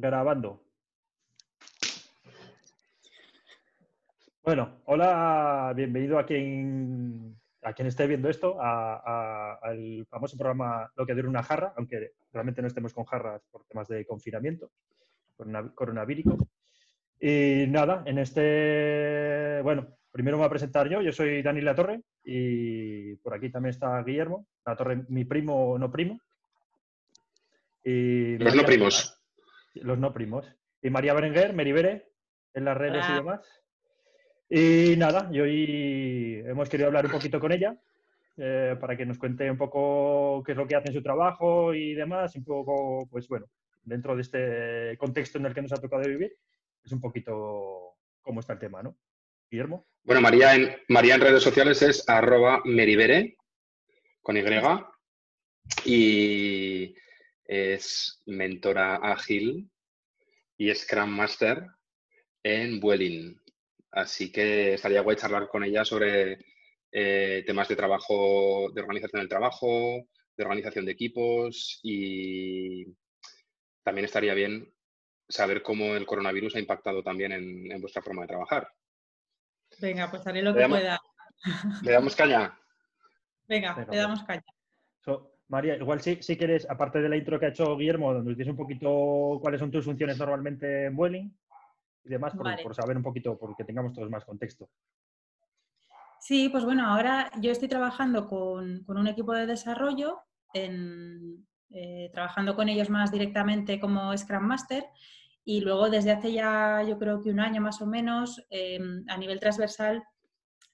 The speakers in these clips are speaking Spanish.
Grabando. Bueno, hola, bienvenido a quien, a quien esté viendo esto, al famoso programa Lo que dura una jarra, aunque realmente no estemos con jarras por temas de confinamiento coronavírico. Y nada, en este, bueno, primero me voy a presentar yo, yo soy Dani La Torre y por aquí también está Guillermo, La Torre, mi primo o no primo. Y los no primos. Los no primos. Y María Berenguer, Meribere, en las redes y demás. Y nada, y hoy hemos querido hablar un poquito con ella eh, para que nos cuente un poco qué es lo que hace en su trabajo y demás, un poco, pues bueno, dentro de este contexto en el que nos ha tocado vivir, es un poquito cómo está el tema, ¿no? Guillermo. Bueno, María en, María en redes sociales es arroba meribere con Y y es mentora ágil y Scrum Master en Vueling. Así que estaría guay charlar con ella sobre eh, temas de trabajo, de organización del trabajo, de organización de equipos y también estaría bien saber cómo el coronavirus ha impactado también en, vuestra forma de trabajar. Venga, pues haré lo que pueda. ¿Le damos caña? Venga, le damos caña. María, igual si, si quieres, aparte de la intro que ha hecho Guillermo, donde nos dices un poquito cuáles son tus funciones normalmente en Vueling y demás, por, saber un poquito, porque tengamos todos más contexto. Sí, pues bueno, ahora yo estoy trabajando con, un equipo de desarrollo, eh, trabajando con ellos más directamente como Scrum Master y luego desde hace ya yo creo que un año más o menos em, a nivel transversal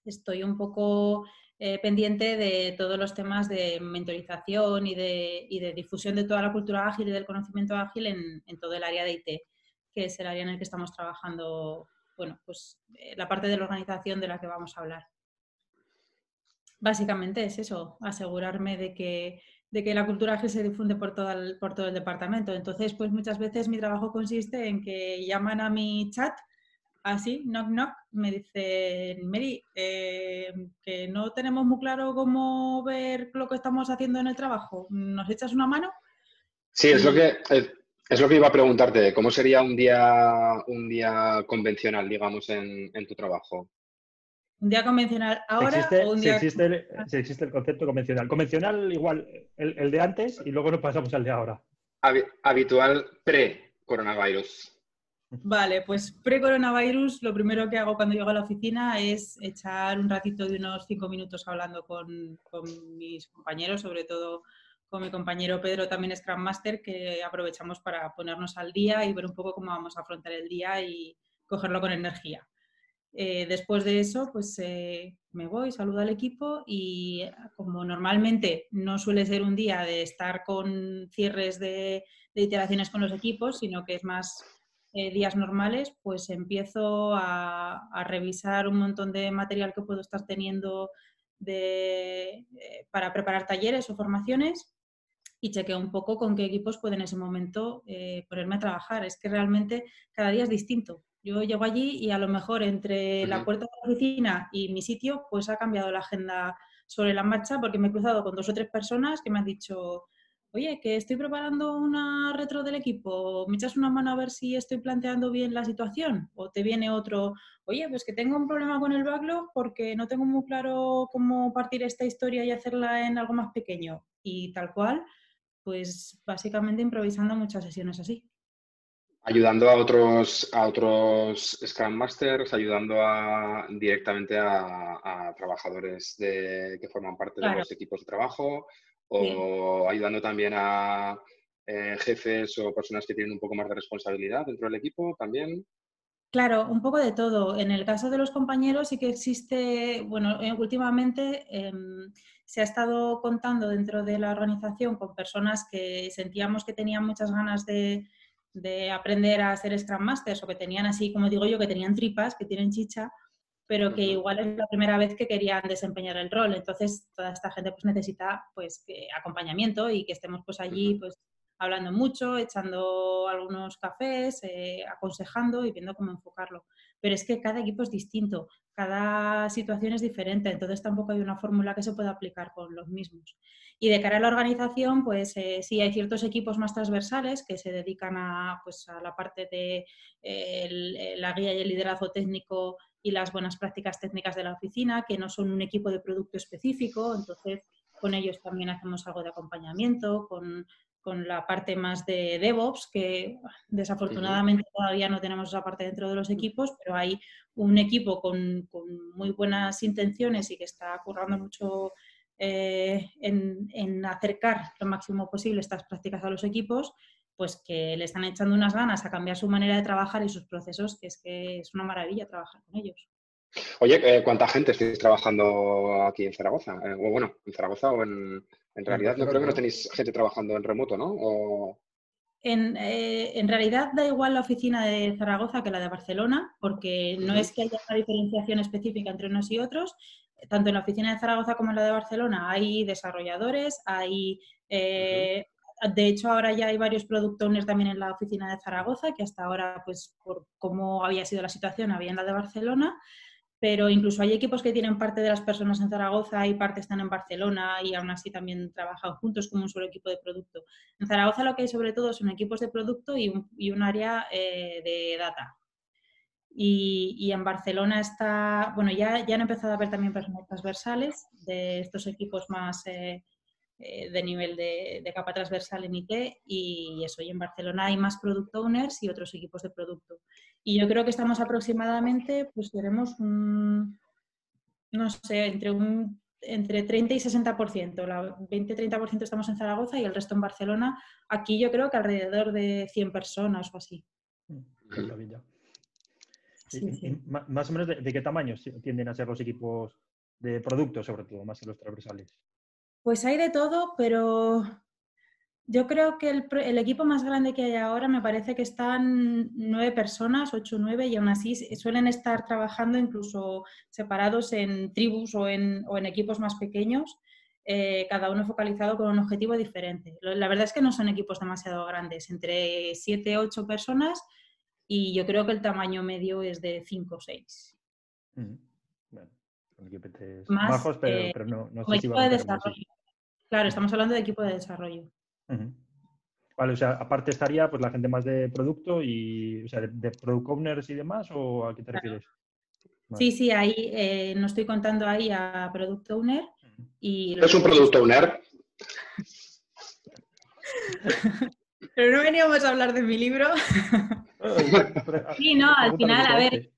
estoy un poco eh, pendiente de todos los temas de mentorización y de, difusión de toda la cultura ágil y del conocimiento ágil en, todo el área de IT, que es el área en el que estamos trabajando, bueno, pues eh, la parte de la organización de la que vamos a hablar. Básicamente es eso, asegurarme de que, de que la cultura ágil se difunde por todo, el, por todo el departamento. Entonces, pues muchas veces mi trabajo consiste en que llaman a mi chat así, knock knock, me dice, Mary, eh, que no tenemos muy claro cómo ver lo que estamos haciendo en el trabajo. ¿Nos echas una mano? Sí, es lo que es, lo que iba a preguntarte. ¿Cómo sería un día un día convencional, digamos, en, tu trabajo? ¿Un día convencional ahora o un día... existe, el, existe el concepto convencional. Convencional igual el, de antes y luego nos pasamos al de ahora. Habitual pre-coronavirus. Vale, pues pre-coronavirus, lo primero que hago cuando llego a la oficina es echar un ratito de unos cinco minutos hablando con, mis compañeros, sobre todo con mi compañero Pedro, también Scrum Master, que aprovechamos para ponernos al día y ver un poco cómo vamos a afrontar el día y cogerlo con energía. Eh, después de eso, pues eh, me voy, saludo al equipo y como normalmente no suele ser un día de estar con cierres de iteraciones con los equipos, sino que es más eh, días normales, pues empiezo a, revisar un montón de material que puedo estar teniendo eh, para preparar talleres o formaciones y chequeo un poco con qué equipos pueden en ese momento eh, ponerme a trabajar. Es que realmente cada día es distinto. Yo llego allí y a lo mejor entre la puerta de la oficina y mi sitio, pues ha cambiado la agenda sobre la marcha porque me he cruzado con dos o tres personas que me han dicho, oye, que estoy preparando una retro del equipo, ¿me echas una mano a ver si estoy planteando bien la situación? O te viene otro, oye, pues que tengo un problema con el backlog porque no tengo muy claro cómo partir esta historia y hacerla en algo más pequeño. Y tal cual, pues básicamente improvisando muchas sesiones así. Ayudando a otros, a otros Scrum Masters, ayudando a, directamente a, trabajadores de, que forman parte de los equipos de trabajo, o ayudando también a eh, jefes o personas que tienen un poco más de responsabilidad dentro del equipo también. Claro, un poco de todo. En el caso de los compañeros sí que existe, bueno, eh, últimamente em, se ha estado contando dentro de la organización con personas que sentíamos que tenían muchas ganas de, de aprender a ser Scrum Masters o que tenían así, como digo yo, que tenían tripas, que tienen chicha pero que igual es la primera vez que querían desempeñar el rol. Entonces, toda esta gente pues necesita pues acompañamiento y que estemos pues allí pues hablando mucho, echando algunos cafés, eh, aconsejando y viendo cómo enfocarlo. Pero es que cada equipo es distinto, cada situación es diferente, entonces tampoco hay una fórmula que se pueda aplicar con los mismos. Y de cara a la organización, pues eh, sí hay ciertos equipos más transversales que se dedican a, pues, a la parte de eh, la guía y el liderazgo técnico y las buenas prácticas técnicas de la oficina, que no son un equipo de producto específico, entonces con ellos también hacemos algo de acompañamiento, con, con la parte más de DevOps, que desafortunadamente todavía no tenemos esa parte dentro de los equipos, pero hay un equipo con, con muy buenas intenciones y que está currando mucho eh, en, en, acercar lo máximo posible estas prácticas a los equipos, pues que le están echando unas ganas a cambiar su manera de trabajar y sus procesos, que es que es una maravilla trabajar con ellos. Oye, eh, ¿cuánta gente estáis trabajando aquí en Zaragoza? Eh, o bueno, en Zaragoza o en, en realidad no creo que no tenéis gente trabajando en remoto, ¿no? En, en, realidad da igual la oficina de Zaragoza que la de Barcelona, porque no es que haya una diferenciación específica entre unos y otros, tanto en la oficina de Zaragoza como en la de Barcelona hay desarrolladores, hay... Eh, de hecho, ahora ya hay varios product owners también en la oficina de Zaragoza, que hasta ahora, pues por cómo había sido la situación, había en la de Barcelona, pero incluso hay equipos que tienen parte de las personas en Zaragoza y parte están en Barcelona y aún así también trabajan juntos como un solo equipo de producto. En Zaragoza lo que hay sobre todo son equipos de producto y un, área eh, de data. Y, en Barcelona está, bueno, ya, ya han empezado a haber también personas transversales de estos equipos más eh, eh, de nivel de, capa transversal en IT y eso, y en Barcelona hay más product owners y otros equipos de producto. Y yo creo que estamos aproximadamente, pues tenemos un, no sé, entre un entre 30 y 60%, la 20-30% estamos en Zaragoza y el resto en Barcelona. Aquí yo creo que alrededor de 100 personas o así. Mm, más o menos de, qué tamaño tienden a ser los equipos de producto, sobre todo, más que los transversales. Pues hay de todo, pero yo creo que el, equipo más grande que hay ahora me parece que están nueve personas, ocho o nueve, y aún así suelen estar trabajando incluso separados en tribus o en, equipos más pequeños, eh, cada uno focalizado con un objetivo diferente. La verdad es que no son equipos demasiado grandes, entre siete, ocho personas y yo creo que el tamaño medio es de 5 o 6. Bueno, equipos bajos, pero, eh, no, no sé si de desarrollo. Claro, estamos hablando de equipo de desarrollo. Vale, o sea, aparte estaría pues la gente más de producto y, o sea, de, product owners y demás, ¿o a qué te refieres? Sí, sí, ahí eh, no estoy contando ahí a product owner. Y ¿Es un product owner? Pero no veníamos a hablar de mi libro. sí, no, al final, a ver.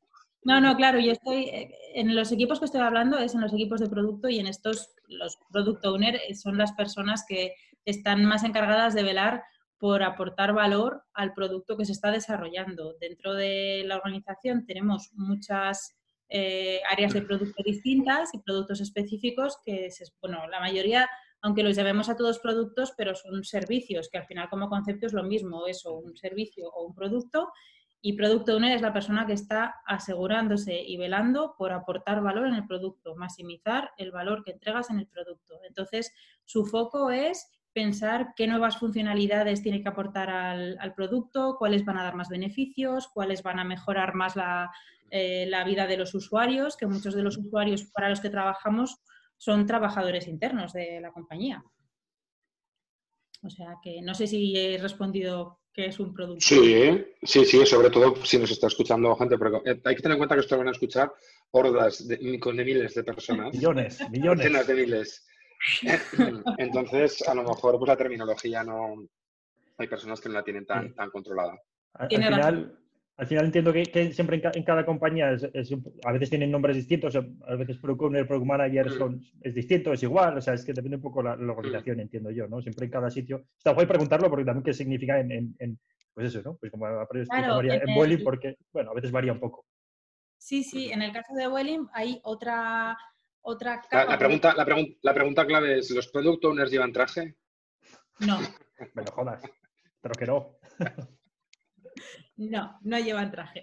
No, no, claro, yo estoy, eh, en los equipos que estoy hablando es en los equipos de producto y en estos, los product owner eh, son las personas que están más encargadas de velar por aportar valor al producto que se está desarrollando. Dentro de la organización tenemos muchas eh, áreas de producto distintas y productos específicos que, bueno, la mayoría aunque los llamemos a todos productos, pero son servicios, que al final como concepto es lo mismo, eso, un servicio o un producto. Y Product Owner es la persona que está asegurándose y velando por aportar valor en el producto, maximizar el valor que entregas en el producto. Entonces, su foco es pensar qué nuevas funcionalidades tiene que aportar al, producto, cuáles van a dar más beneficios, cuáles van a mejorar más la, eh, la vida de los usuarios, que muchos de los usuarios para los que trabajamos son trabajadores internos de la compañía. O sea que no sé si he respondido que es un producto. Sí, sí, sí, sobre todo si nos está escuchando gente, pero eh, hay que tener en cuenta que esto van a escuchar hordas de, de miles de personas. Millones, millones. de miles. Entonces, a lo mejor pues la terminología no... Hay personas que no la tienen tan, tan controlada. Al, final, al final entiendo que, siempre en, cada compañía a veces tienen nombres distintos, a veces Product Owner, Product Manager mm. es distinto, es igual, o sea, es que depende un poco la, la organización, mm. entiendo yo, ¿no? Siempre en cada sitio. Está guay preguntarlo porque también qué significa en, pues eso, ¿no? Pues como en, Welling, porque, bueno, a veces varía un poco. Sí, sí, en el caso de Welling hay otra, otra La, pregunta, la, la pregunta clave es, ¿los Product Owners llevan traje? No. Me lo jodas, pero que no. No, no llevan traje.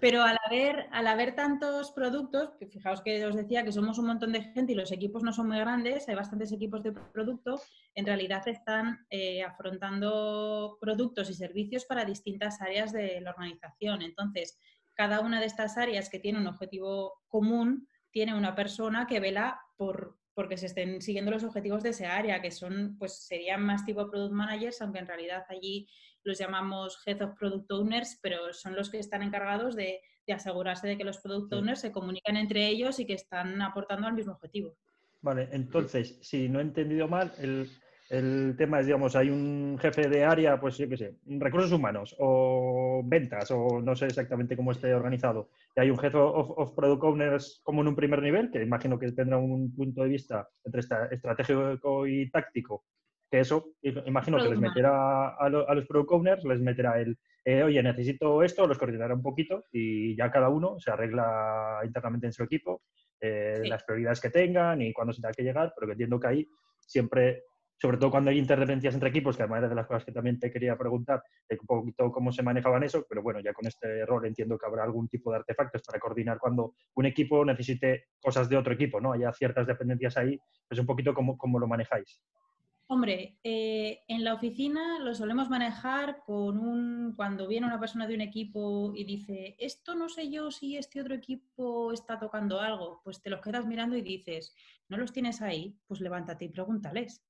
Pero al haber, al haber tantos productos, fijaos que os decía que somos un montón de gente y los equipos no son muy grandes, hay bastantes equipos de producto, en realidad están eh, afrontando productos y servicios para distintas áreas de la organización. Entonces, cada una de estas áreas que tiene un objetivo común tiene una persona que vela por porque se estén siguiendo los objetivos de esa área, que son, pues serían más tipo product managers, aunque en realidad allí los llamamos Head of Product Owners, pero son los que están encargados de, asegurarse de que los Product Owners se comunican entre ellos y que están aportando al mismo objetivo. Vale, entonces, si no he entendido mal, el, tema es, digamos, hay un jefe de área, pues yo qué sé, recursos humanos o ventas o no sé exactamente cómo esté organizado. Y hay un jefe of, product owners como en un primer nivel, que imagino que tendrá un punto de vista entre estratégico y táctico que eso, imagino que les meterá a, los product owners, les meterá el, eh, oye, necesito esto, los coordinará un poquito y ya cada uno se arregla internamente en su equipo eh, las prioridades que tengan y cuándo se tenga que llegar, pero que entiendo que ahí siempre, sobre todo cuando hay interdependencias entre equipos, que además era de las cosas que también te quería preguntar, de un poquito cómo se manejaban eso, pero bueno, ya con este rol entiendo que habrá algún tipo de artefactos para coordinar cuando un equipo necesite cosas de otro equipo, ¿no? Haya ciertas dependencias ahí, pues un poquito cómo, cómo lo manejáis. Hombre, eh, en la oficina lo solemos manejar con un, cuando viene una persona de un equipo y dice, esto no sé yo si este otro equipo está tocando algo, pues te los quedas mirando y dices, no los tienes ahí, pues levántate y pregúntales.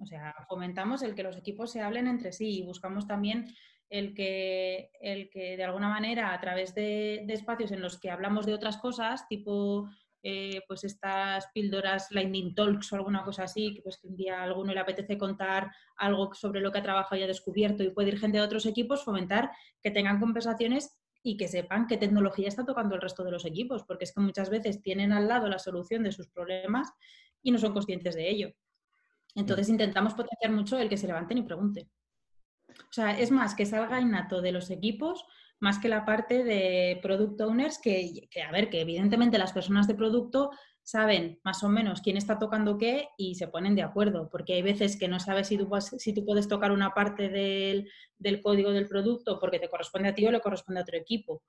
O sea, fomentamos el que los equipos se hablen entre sí y buscamos también el que, el que de alguna manera a través de espacios en los que hablamos de otras cosas, tipo eh, pues estas píldoras Lightning Talks o alguna cosa así, que pues que un día a alguno le apetece contar algo sobre lo que ha trabajado y ha descubierto y puede ir gente de otros equipos, fomentar que tengan conversaciones y que sepan qué tecnología está tocando el resto de los equipos, porque es que muchas veces tienen al lado la solución de sus problemas y no son conscientes de ello. Entonces intentamos potenciar mucho el que se levanten y pregunten. O sea, es más que salga innato de los equipos más que la parte de product owners, que, a ver, que evidentemente las personas de producto saben más o menos quién está tocando qué y se ponen de acuerdo, porque hay veces que no sabes si tú, puedes tocar una parte del, código del producto porque te corresponde a ti o le corresponde a otro equipo.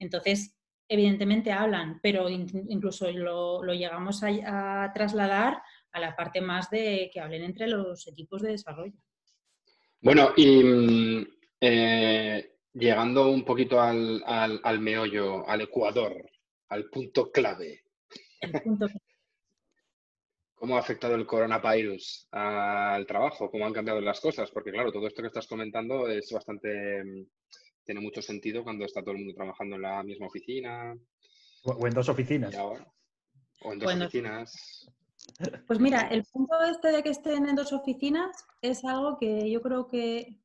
Entonces, evidentemente hablan, pero incluso lo, llegamos a, trasladar a la parte más de que hablen entre los equipos de desarrollo. Bueno, y mm, eh, llegando un poquito al, al, meollo, al ecuador, al punto clave. ¿Cómo ha afectado el coronavirus al trabajo? ¿Cómo han cambiado las cosas? Porque claro, todo esto que estás comentando es bastante, tiene mucho sentido cuando está todo el mundo trabajando en la misma oficina. O en dos oficinas. o en dos oficinas. Pues mira, el punto este de que estén en dos oficinas es algo que yo creo que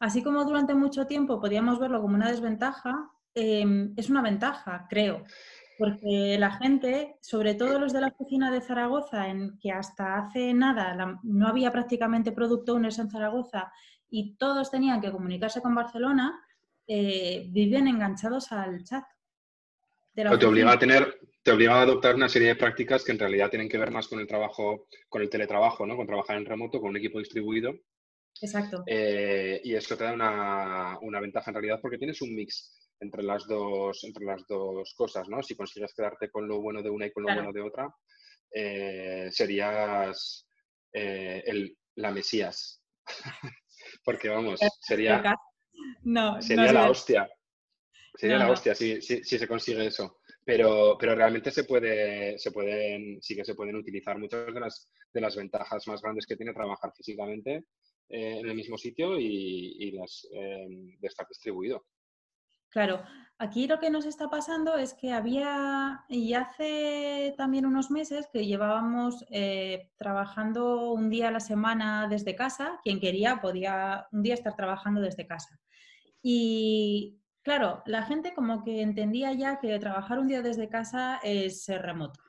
así como durante mucho tiempo podíamos verlo como una desventaja, em, es una ventaja, creo. Porque la gente, sobre todo los de la oficina de Zaragoza, en que hasta hace nada no había prácticamente product owners en Zaragoza y todos tenían que comunicarse con Barcelona, eh, viven enganchados al chat. te obliga a tener, te obliga a adoptar una serie de prácticas que en realidad tienen que ver más con el trabajo, con el teletrabajo, ¿no? Con trabajar en remoto, con un equipo distribuido Exacto. Eh, y esto te da una, ventaja en realidad porque tienes un mix entre las dos, entre las dos cosas, ¿no? Si consigues quedarte con lo bueno de una y con lo bueno de otra, eh, serías eh, el, la Mesías. porque vamos, sería, no, sería la hostia. Sería la hostia si, si, se consigue eso. Pero, pero realmente se puede, se pueden, sí que se pueden utilizar muchas de las, de las ventajas más grandes que tiene trabajar físicamente eh, en el mismo sitio y, las, em, de estar distribuido. Claro, aquí lo que nos está pasando es que había, y hace también unos meses que llevábamos eh, trabajando un día a la semana desde casa, quien quería podía un día estar trabajando desde casa. Y claro, la gente como que entendía ya que trabajar un día desde casa es remoto.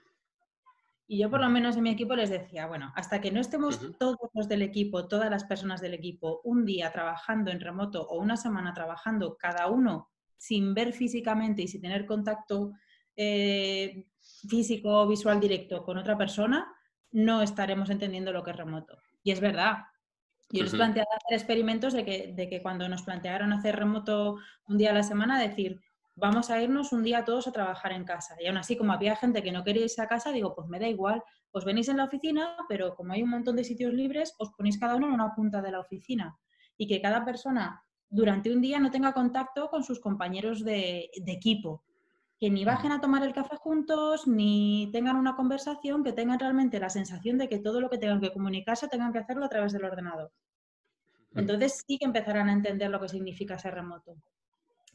Y yo por lo menos en mi equipo les decía, bueno, hasta que no estemos todos los del equipo, todas las personas del equipo, un día trabajando en remoto o una semana trabajando cada uno sin ver físicamente y sin tener contacto eh, físico o visual directo con otra persona, no estaremos entendiendo lo que es remoto. Y es verdad. Yo les planteaba hacer experimentos de que, de que cuando nos plantearon hacer remoto un día a la semana, decir, vamos a irnos un día todos a trabajar en casa. Y aún así, como había gente que no quería irse a casa, digo, pues me da igual, os venís en la oficina, pero como hay un montón de sitios libres, os ponéis cada uno en una punta de la oficina. Y que cada persona durante un día no tenga contacto con sus compañeros de, equipo. Que ni bajen a tomar el café juntos, ni tengan una conversación, que tengan realmente la sensación de que todo lo que tengan que comunicarse tengan que hacerlo a través del ordenador. Entonces sí que empezarán a entender lo que significa ser remoto.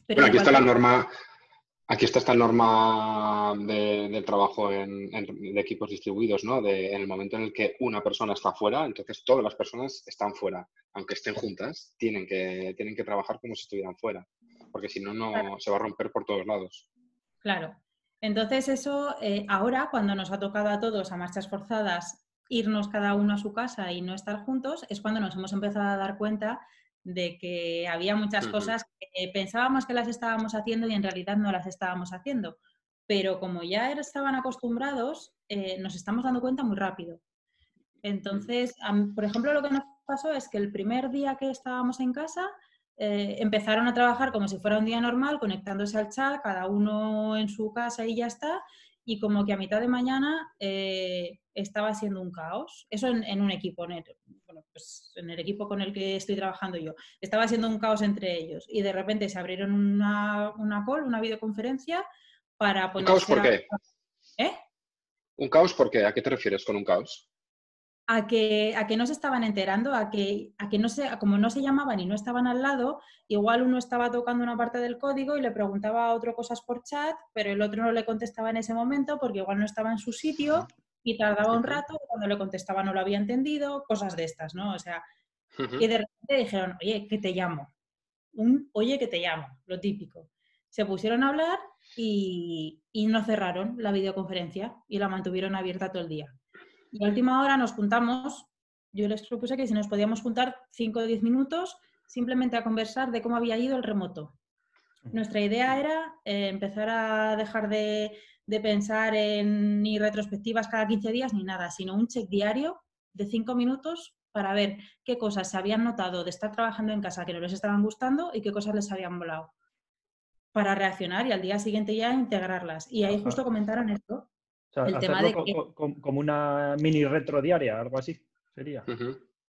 Pero aquí está la norma, aquí está esta norma de, trabajo en, de equipos distribuidos, ¿no? De, en el momento en el que una persona está fuera, entonces todas las personas están fuera, aunque estén juntas, tienen que, tienen que trabajar como si estuvieran fuera, porque si no, no se va a romper por todos lados. Claro. Entonces eso, eh, ahora cuando nos ha tocado a todos a marchas forzadas irnos cada uno a su casa y no estar juntos, es cuando nos hemos empezado a dar cuenta de que había muchas cosas que pensábamos que las estábamos haciendo y en realidad no las estábamos haciendo. Pero como ya estaban acostumbrados, eh, nos estamos dando cuenta muy rápido. Entonces, por ejemplo, lo que nos pasó es que el primer día que estábamos en casa, eh, empezaron a trabajar como si fuera un día normal, conectándose al chat, cada uno en su casa y ya está y como que a mitad de mañana eh, estaba siendo un caos. Eso en, un equipo, en el, bueno, pues en el equipo con el que estoy trabajando yo. Estaba siendo un caos entre ellos y de repente se abrieron una, una call, una videoconferencia para poner... ¿Un caos por qué? ¿Eh? ¿Un caos por qué? ¿A qué te refieres con un caos? A que, a que no se estaban enterando, a que, a que no se, como no se llamaban y no estaban al lado, igual uno estaba tocando una parte del código y le preguntaba a otro cosas por chat, pero el otro no le contestaba en ese momento porque igual no estaba en su sitio y tardaba un rato, cuando le contestaba no lo había entendido, cosas de estas, ¿no? O sea, y de repente dijeron, oye, que te llamo. Un, oye, que te llamo, lo típico. Se pusieron a hablar y, y no cerraron la videoconferencia y la mantuvieron abierta todo el día. Y a última hora nos juntamos, yo les propuse que si nos podíamos juntar 5 o 10 minutos simplemente a conversar de cómo había ido el remoto. Nuestra idea era eh, empezar a dejar de, pensar en ni retrospectivas cada 15 días ni nada, sino un check diario de 5 minutos para ver qué cosas se habían notado de estar trabajando en casa que no les estaban gustando y qué cosas les habían volado. Para reaccionar y al día siguiente ya integrarlas. Y ahí justo comentaron esto, el tema de como una mini retro diaria, algo así sería.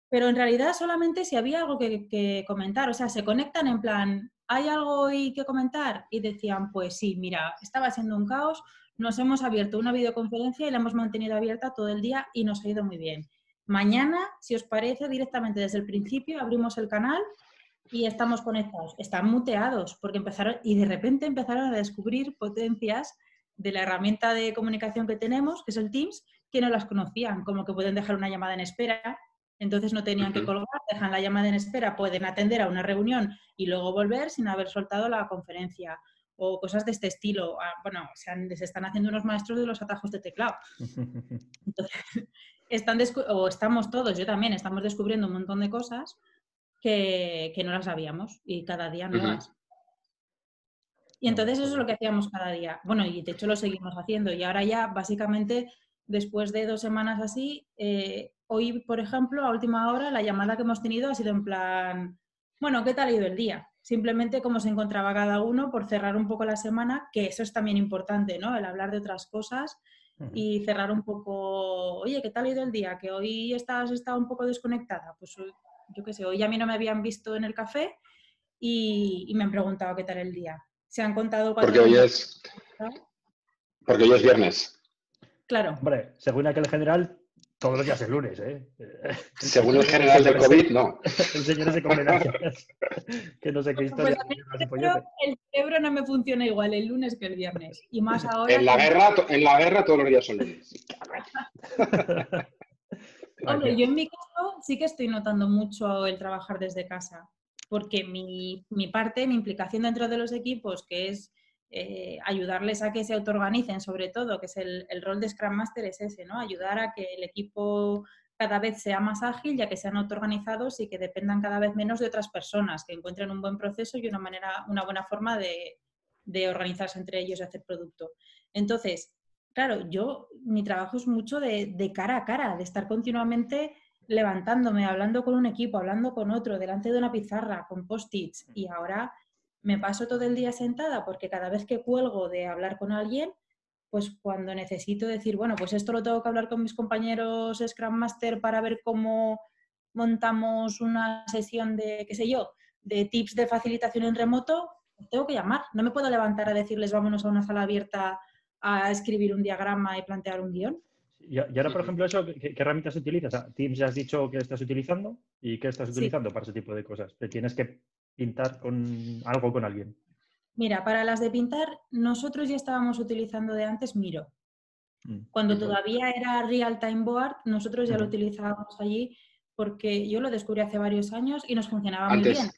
Pero en realidad solamente si había algo que, comentar, o sea, se conectan en plan, ¿hay algo hoy que comentar? Y decían, pues sí, mira, estaba siendo un caos, nos hemos abierto una videoconferencia y la hemos mantenido abierta todo el día y nos ha ido muy bien. Mañana, si os parece, directamente desde el principio abrimos el canal y estamos conectados. Están muteados porque empezaron y de repente empezaron a descubrir potencias de la herramienta de comunicación que tenemos, que es el Teams, que no las conocían, como que pueden dejar una llamada en espera, entonces no tenían que colgar, dejan la llamada en espera, pueden atender a una reunión y luego volver sin haber soltado la conferencia o cosas de este estilo. Ah, bueno, se, se, están haciendo unos maestros de los atajos de teclado. Entonces, están o estamos todos, yo también, estamos descubriendo un montón de cosas que, no las sabíamos y cada día nuevas. Y entonces eso es lo que hacíamos cada día. Bueno, y de hecho lo seguimos haciendo. Y ahora ya, básicamente, después de dos semanas así, eh, hoy, por ejemplo, a última hora, la llamada que hemos tenido ha sido en plan, bueno, ¿qué tal ha ido el día? Simplemente cómo se encontraba cada uno por cerrar un poco la semana, que eso es también importante, ¿no? El hablar de otras cosas y cerrar un poco, oye, ¿qué tal ha ido el día? Que hoy estás estado un poco desconectada. Pues yo qué sé, hoy a mí no me habían visto en el café y me han preguntado qué tal el día se han contado Porque hoy es. Porque hoy es viernes. Claro. Hombre, según aquel general, todos los días es lunes, ¿eh? Según el general del COVID, no. el señor se convenancia. que no sé qué historia. Pues el cerebro no me funciona igual el lunes que el viernes. Y más ahora. En la, guerra, en la guerra todos los días son lunes. Hombre, yo en mi caso sí que estoy notando mucho el trabajar desde casa porque mi, parte, mi implicación dentro de los equipos, que es eh, ayudarles a que se autoorganicen, sobre todo, que es el, rol de Scrum Master, es ese, ¿no? Ayudar a que el equipo cada vez sea más ágil, ya que sean autoorganizados y que dependan cada vez menos de otras personas, que encuentren un buen proceso y una, manera, una buena forma de, organizarse entre ellos y hacer producto. Entonces, claro, yo, mi trabajo es mucho de, de cara a cara, de estar continuamente levantándome, hablando con un equipo, hablando con otro, delante de una pizarra, con post-its. Y ahora me paso todo el día sentada porque cada vez que cuelgo de hablar con alguien, pues cuando necesito decir, bueno, pues esto lo tengo que hablar con mis compañeros Scrum Master para ver cómo montamos una sesión de, qué sé yo, de tips de facilitación en remoto, pues tengo que llamar. No me puedo levantar a decirles vámonos a una sala abierta a escribir un diagrama y plantear un guion. Y, ahora, por ejemplo, eso, ¿qué, herramientas utilizas? Teams ya has dicho que estás utilizando y qué estás utilizando para ese tipo de cosas. ¿Te tienes que pintar con algo con alguien? Mira, para las de pintar, nosotros ya estábamos utilizando de antes Miro. Mm, Cuando todavía era Real Time Board, nosotros ya lo utilizábamos allí porque yo lo descubrí hace varios años y nos funcionaba muy bien.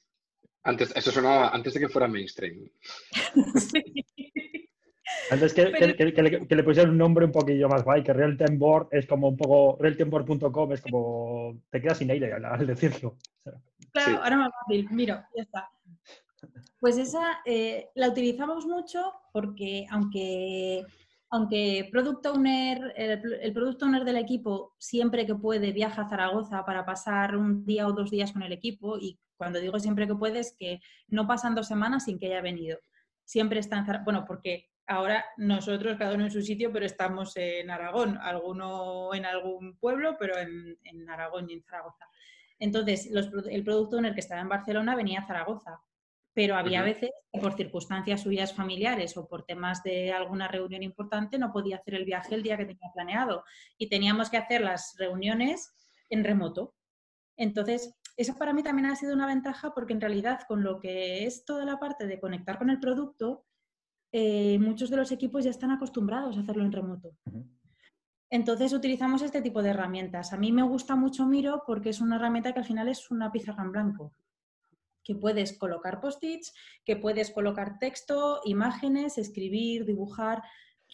Antes, eso sonaba antes de que fuera mainstream. Antes que, le, pusieran un nombre un poquillo más guay, que Real Time Board es como un poco, realtimeboard.com es como, te quedas sin aire al, decirlo. Claro, ahora más fácil, miro, ya está. Pues esa eh, la utilizamos mucho porque aunque, aunque Product Owner, el, el, Product Owner del equipo siempre que puede viaja a Zaragoza para pasar un día o dos días con el equipo y cuando digo siempre que puede es que no pasan dos semanas sin que haya venido. Siempre está en Zaragoza, bueno, porque ahora nosotros cada uno en su sitio, pero estamos en Aragón, alguno en algún pueblo, pero en, en Aragón y en Zaragoza. Entonces, el Product Owner que estaba en Barcelona venía a Zaragoza pero había veces que por circunstancias suyas familiares o por temas de alguna reunión importante no podía hacer el viaje el día que tenía planeado y teníamos que hacer las reuniones en remoto. Entonces, eso para mí también ha sido una ventaja porque en realidad con lo que es toda la parte de conectar con el producto, eh, muchos de los equipos ya están acostumbrados a hacerlo en remoto. Entonces utilizamos este tipo de herramientas. A mí me gusta mucho Miro porque es una herramienta que al final es una pizarra en blanco que puedes colocar post-its, que puedes colocar texto, imágenes, escribir, dibujar,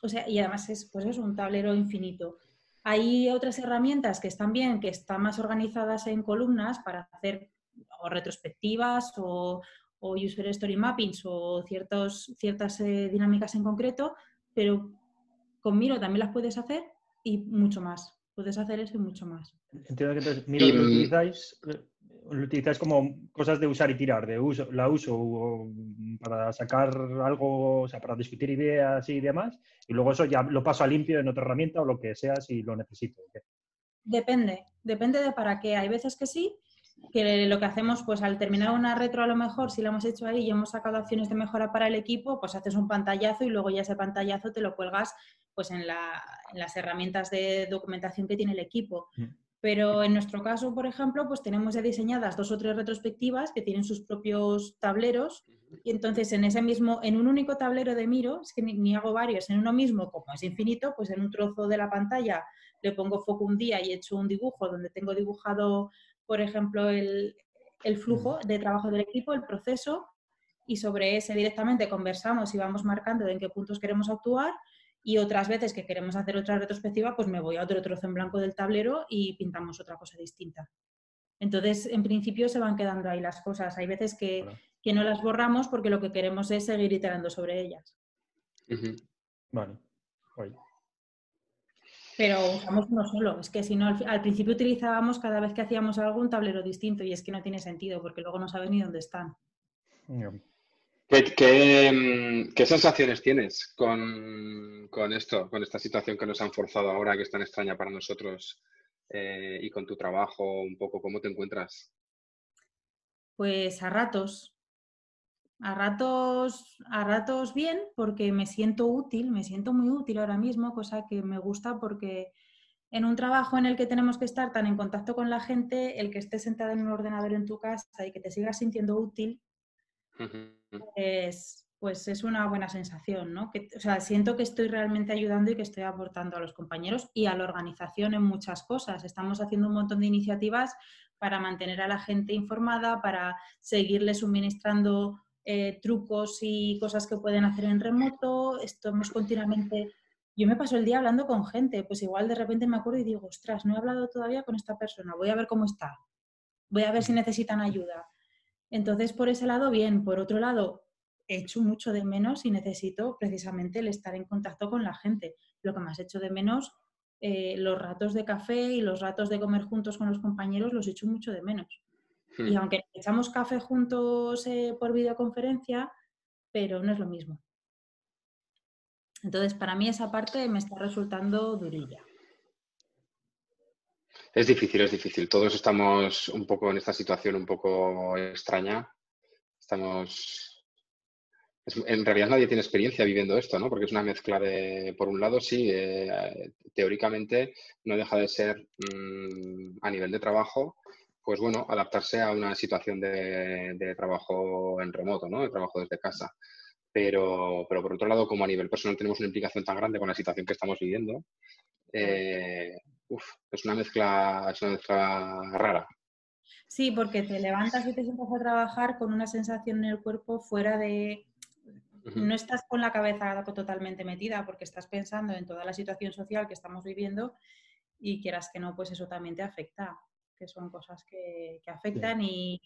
o sea, y además es, pues es un tablero infinito. Hay otras herramientas que están bien, que están más organizadas en columnas para hacer o retrospectivas o, user story mappings o ciertos, ciertas eh, dinámicas en concreto, pero con Miro también las puedes hacer y mucho más. Puedes hacer eso y mucho más. Entiendo que entonces Miro lo utilizáis lo utilizáis como cosas de usar y tirar, de uso, la uso para sacar algo, o sea, para discutir ideas y demás, y luego eso ya lo paso a limpio en otra herramienta o lo que sea si lo necesito. Depende, depende de para qué. Hay veces que sí, que lo que hacemos, pues al terminar una retro a lo mejor, si la hemos hecho ahí y hemos sacado acciones de mejora para el equipo, pues haces un pantallazo y luego ya ese pantallazo te lo cuelgas pues en, en las herramientas de documentación que tiene el equipo. Mm. Pero en nuestro caso, por ejemplo, pues tenemos ya diseñadas dos o tres retrospectivas que tienen sus propios tableros y entonces en ese mismo, en un único tablero de Miro, es que ni, hago varios, en uno mismo, como es infinito, pues en un trozo de la pantalla le pongo foco un día y he hecho un dibujo donde tengo dibujado, por ejemplo, el, el flujo de trabajo del equipo, el proceso, y sobre ese directamente conversamos y vamos marcando en qué puntos queremos actuar y otras veces que queremos hacer otra retrospectiva, pues me voy a otro trozo en blanco del tablero y pintamos otra cosa distinta. Entonces, en principio se van quedando ahí las cosas. Hay veces que, no las borramos porque lo que queremos es seguir iterando sobre ellas. Vale. Pero usamos uno solo. Es que si no, al, principio utilizábamos cada vez que hacíamos algo un tablero distinto y es que no tiene sentido porque luego no sabes ni dónde están. Mm, ¿Qué, sensaciones tienes con, esto, con esta situación que nos han forzado ahora, que es tan extraña para nosotros, eh, y con tu trabajo, un poco, cómo te encuentras? Pues a ratos, a ratos, a ratos bien, porque me siento útil, me siento muy útil ahora mismo, cosa que me gusta porque en un trabajo en el que tenemos que estar tan en contacto con la gente, el que estés sentada en un ordenador en tu casa y que te sigas sintiendo útil, pues, pues es una buena sensación, ¿no? Que, o sea, siento que estoy realmente ayudando y que estoy aportando a los compañeros y a la organización en muchas cosas. Estamos haciendo un montón de iniciativas para mantener a la gente informada, para seguirle suministrando eh, trucos y cosas que pueden hacer en remoto. Estamos continuamente... Yo me paso el día hablando con gente, pues igual de repente me acuerdo y digo, ostras, no he hablado todavía con esta persona, voy a ver cómo está, voy a ver si necesitan ayuda. Entonces, por ese lado, bien. Por otro lado, he hecho mucho de menos y necesito precisamente el estar en contacto con la gente. Lo que más he hecho de menos, eh, los ratos de café y los ratos de comer juntos con los compañeros, los he hecho mucho de menos. Y hmm. aunque echamos café juntos eh, por videoconferencia, pero no es lo mismo. Entonces, para mí esa parte me está resultando durilla. Es difícil, es difícil. Todos estamos un poco en esta situación un poco extraña. Estamos en realidad nadie tiene experiencia viviendo esto, ¿no? Porque es una mezcla de, por un lado, sí, eh, teóricamente no deja de ser mm, a nivel de trabajo, pues bueno, adaptarse a una situación de, trabajo en remoto, ¿no? De trabajo desde casa. Pero, pero por otro lado, como a nivel personal tenemos una implicación tan grande con la situación que estamos viviendo, eh, es una mezcla, es una mezcla rara. Sí, porque te levantas y te sientas a trabajar con una sensación en el cuerpo fuera de no estás con la cabeza totalmente metida porque estás pensando en toda la situación social que estamos viviendo y quieras que no, pues eso también te afecta, que son cosas que, afectan y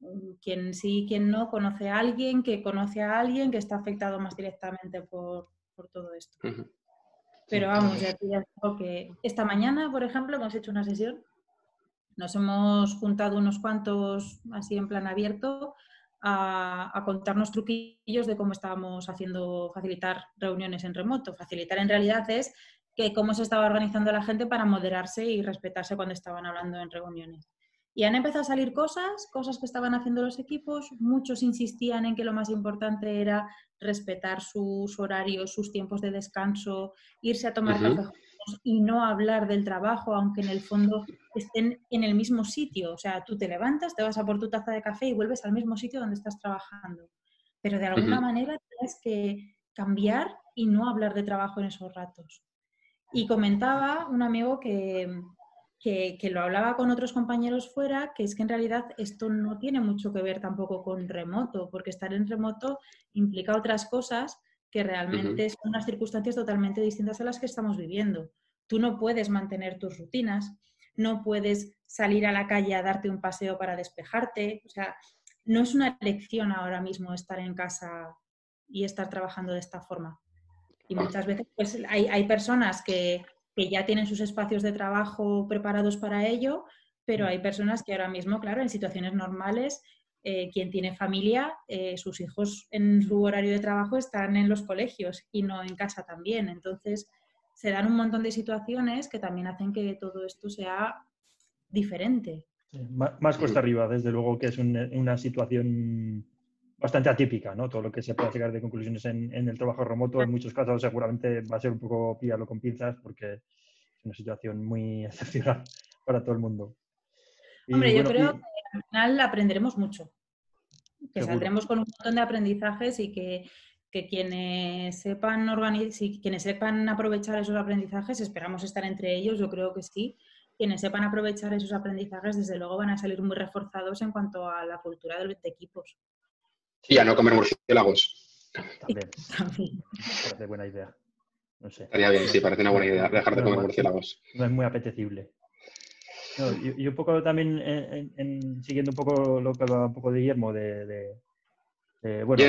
mm, quien sí, quien no, conoce a alguien que conoce a alguien que está afectado más directamente por, todo esto. Pero vamos, ya te digo que esta mañana, por ejemplo, hemos hecho una sesión, nos hemos juntado unos cuantos así en plan abierto a, contarnos truquillos de cómo estábamos haciendo facilitar reuniones en remoto. Facilitar en realidad es que cómo se estaba organizando la gente para moderarse y respetarse cuando estaban hablando en reuniones. Y han empezado a salir cosas, cosas que estaban haciendo los equipos. Muchos insistían en que lo más importante era respetar sus horarios, sus tiempos de descanso, irse a tomar café y no hablar del trabajo, aunque en el fondo estén en el mismo sitio. O sea, tú te levantas, te vas a por tu taza de café y vuelves al mismo sitio donde estás trabajando. Pero de alguna manera tienes que cambiar y no hablar de trabajo en esos ratos. Y comentaba un amigo que, que, que, lo hablaba con otros compañeros fuera, que es que en realidad esto no tiene mucho que ver tampoco con remoto, porque estar en remoto implica otras cosas que realmente son unas circunstancias totalmente distintas a las que estamos viviendo. Tú no puedes mantener tus rutinas, no puedes salir a la calle a darte un paseo para despejarte. O sea, no es una elección ahora mismo estar en casa y estar trabajando de esta forma. Y muchas veces pues, hay, hay personas que, que, ya tienen sus espacios de trabajo preparados para ello, pero hay personas que ahora mismo, claro, en situaciones normales eh, quien tiene familia, eh, sus hijos en su horario de trabajo están en los colegios y no en casa también. Entonces, se dan un montón de situaciones que también hacen que todo esto sea diferente. más, cuesta arriba, desde luego que es una situación bastante atípica, ¿no? Todo lo que se puede sacar de conclusiones en, el trabajo remoto, en muchos casos seguramente va a ser un poco pillarlo con pinzas porque es una situación muy excepcional para todo el mundo. Hombre, yo creo que al final aprenderemos mucho. Que saldremos con un montón de aprendizajes y que, quienes sepan quienes sepan aprovechar esos aprendizajes, esperamos estar entre ellos, yo creo que sí. Quienes sepan aprovechar esos aprendizajes, desde luego van a salir muy reforzados en cuanto a la cultura de los equipos. Sí, a no comer murciélagos. También. Parece buena idea. No sé. Estaría bien, sí, parece una buena idea dejar de comer murciélagos. No es muy apetecible y, un poco también en, siguiendo un poco lo que hablaba un poco de Guillermo, de, bueno,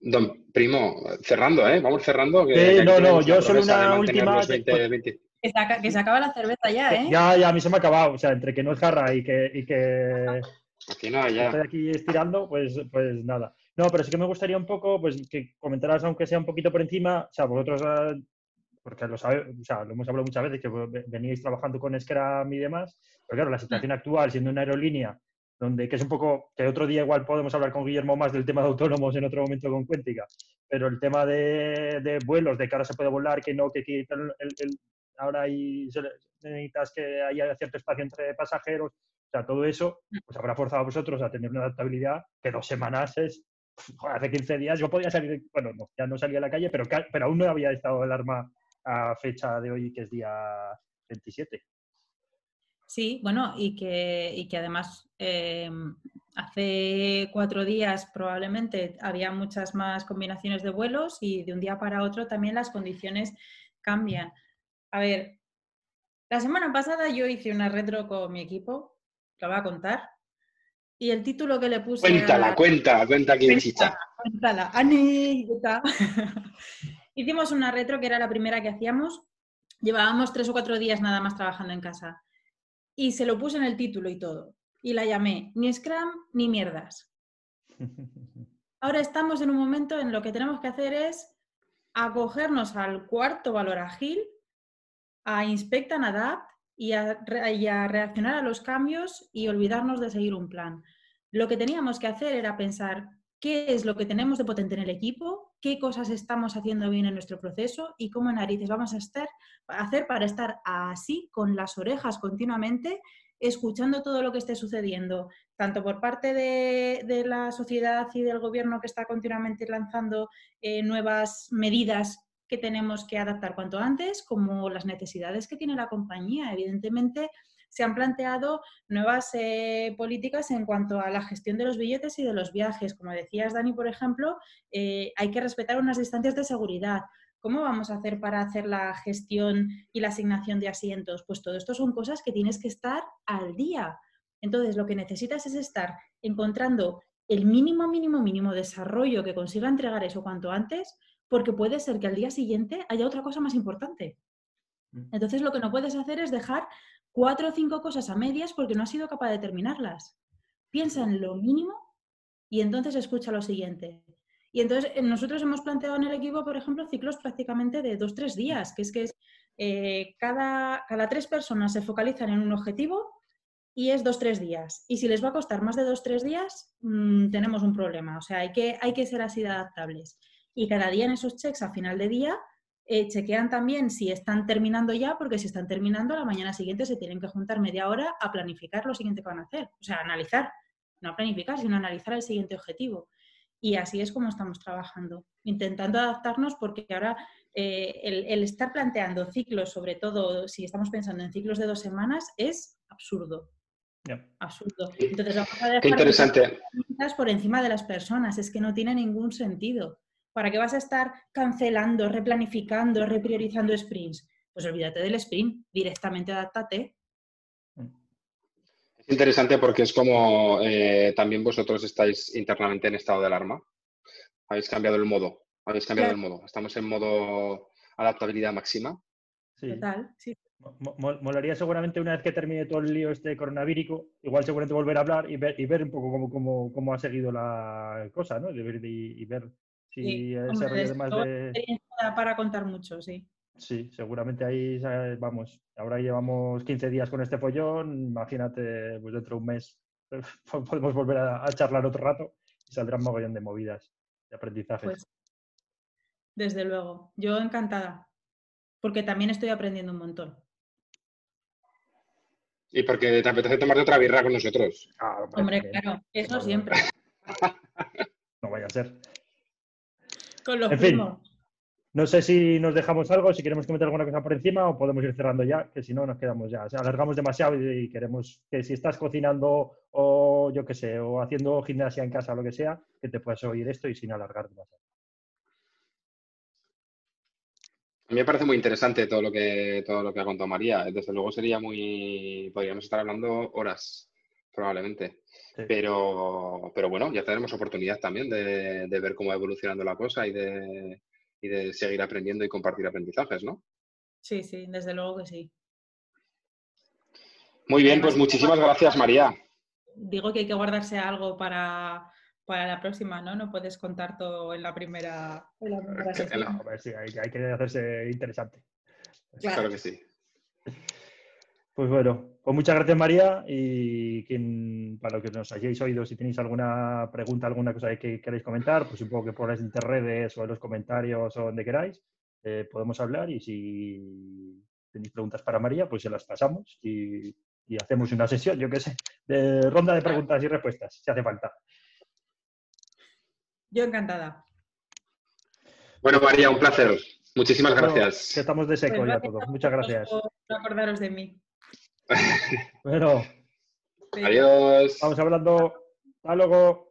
don, Primo, cerrando, ¿eh? Vamos cerrando. no, no, yo solo una última... Que se, acaba la cerveza ya, ¿eh? Ya, ya, a mí se me ha acabado. O sea, entre que no es jarra y que, y que aquí no, ya. estoy aquí estirando, pues, pues nada. No, pero sí que me gustaría un poco pues, que comentaras, aunque sea un poquito por encima, o sea, vosotros ah, porque lo, sabe, o sea, lo hemos hablado muchas veces, que veníais trabajando con Scrum y demás, pero claro, la situación actual, siendo una aerolínea, donde, que es un poco, que otro día igual podemos hablar con Guillermo más del tema de autónomos en otro momento con Cuéntica, pero el tema de, vuelos, de que ahora se puede volar, que no, que, ahora hay, necesitas que haya cierto espacio entre pasajeros, o sea, todo eso, pues habrá forzado a vosotros a tener una adaptabilidad que dos semanas es, hace 15 días yo podía salir, bueno, no, ya no salía a la calle, pero, pero aún no había estado el arma a fecha de hoy, que es día 27. Sí, bueno, y que, que además em, hace cuatro días probablemente había muchas más combinaciones de vuelos y de un día para otro también las condiciones cambian. A ver, la semana pasada yo hice una retro con mi equipo, lo voy a contar, y el título que le puse... Cuéntala, cuenta, cuenta aquí chicha. Cuéntala, anécdota. Hicimos una retro que era la primera que hacíamos. Llevábamos tres o cuatro días nada más trabajando en casa. Y se lo puse en el título y todo. Y la llamé ni Scrum ni mierdas. ahora estamos en un momento en lo que tenemos que hacer es acogernos al cuarto valor ágil, a Inspect and Adapt y a, reaccionar a los cambios y olvidarnos de seguir un plan. Lo que teníamos que hacer era pensar qué es lo que tenemos de potente en el equipo, qué cosas estamos haciendo bien en nuestro proceso y cómo narices vamos a estar, hacer para estar así, con las orejas continuamente, escuchando todo lo que esté sucediendo, tanto por parte de, la sociedad y del gobierno que está continuamente lanzando eh, nuevas medidas que tenemos que adaptar cuanto antes, como las necesidades que tiene la compañía. Evidentemente, se han planteado nuevas eh, políticas en cuanto a la gestión de los billetes y de los viajes. Como decías, Dani, por ejemplo, eh, hay que respetar unas distancias de seguridad. ¿Cómo vamos a hacer para hacer la gestión y la asignación de asientos? Pues todo esto son cosas que tienes que estar al día. Entonces, lo que necesitas es estar encontrando el mínimo, mínimo, mínimo desarrollo que consiga entregar eso cuanto antes porque puede ser que al día siguiente haya otra cosa más importante. Mm. Entonces lo que no puedes hacer es dejar cuatro o cinco cosas a medias porque no has sido capaz de terminarlas. Piensa en lo mínimo y entonces escucha lo siguiente. Y entonces eh, nosotros hemos planteado en el equipo, por ejemplo, ciclos prácticamente de dos, tres días, que es que es, eh, cada, cada tres personas se focalizan en un objetivo y es dos, tres días. Y si les va a costar más de dos, tres días, mm, tenemos un problema. O sea, hay que, hay que ser así de adaptables y cada día en esos checks a final de día eh, chequean también si están terminando ya, porque si están terminando, la mañana siguiente se tienen que juntar media hora a planificar lo siguiente que van a hacer. O sea, analizar, no planificar, sino analizar el siguiente objetivo. Y así es como estamos trabajando, intentando adaptarnos porque ahora eh, el, estar planteando ciclos, sobre todo si estamos pensando en ciclos de dos semanas, es absurdo. Absurdo. Entonces vamos a dejar Qué interesante. por encima de las personas, es que no tiene ningún sentido. ¿Para qué vas a estar cancelando, replanificando, repriorizando sprints? Pues olvídate del sprint, directamente adáptate. Es interesante porque es como eh, también vosotros estáis internamente en estado de alarma. Habéis cambiado el modo, habéis cambiado el modo. Estamos en modo adaptabilidad máxima. Sí. Total, sí. Molaría seguramente una vez que termine todo el lío este coronavírico, igual seguramente volver a hablar y ver, y ver un poco cómo, cómo, ha seguido la cosa, ¿no? y ver Sí, para contar mucho, sí. Sí, seguramente ahí, vamos, ahora llevamos 15 días con este follón, imagínate, pues dentro de un mes podemos volver a, charlar otro rato y saldrán mogollón de movidas, de aprendizajes. Pues, desde luego, yo encantada, porque también estoy aprendiendo un montón. Y porque te apetece tomarte otra birra con nosotros. Ah, hombre, claro, eso siempre. no vaya a ser en fin, no sé si nos dejamos algo, si queremos comentar alguna cosa por encima o podemos ir cerrando ya, que si no nos quedamos ya. O sea, alargamos demasiado y, queremos que si estás cocinando o yo qué sé, o haciendo gimnasia en casa o lo que sea, que te puedas oír esto y sin alargar demasiado. A mí me parece muy interesante todo lo que todo lo que ha contado María. Desde luego sería muy. Podríamos estar hablando horas, probablemente. Pero, pero bueno, ya tenemos oportunidad también de, ver cómo va evolucionando la cosa y de, y de seguir aprendiendo y compartir aprendizajes, ¿no? Sí, sí, desde luego que sí. Muy bien, pues muchísimas gracias, María. Digo que hay que guardarse algo para, la próxima, ¿no? No puedes contar todo en la primera, sesión. sí, hay, hay, que hacerse interesante. claro que sí. Pues bueno, pues muchas gracias María y quien, para lo que nos hayáis oído, si tenéis alguna pregunta, alguna cosa que queráis comentar, pues un poco que por las interredes o en los comentarios o donde queráis, eh, podemos hablar y si tenéis preguntas para María, pues se las pasamos y, hacemos una sesión, yo qué sé, de ronda de preguntas y respuestas, si hace falta. Yo encantada. Bueno, María, un placer. Muchísimas gracias. estamos de seco pues ya todos. Muchas gracias. Por acordaros de mí. bueno. Adiós. Vamos hablando. Hasta luego.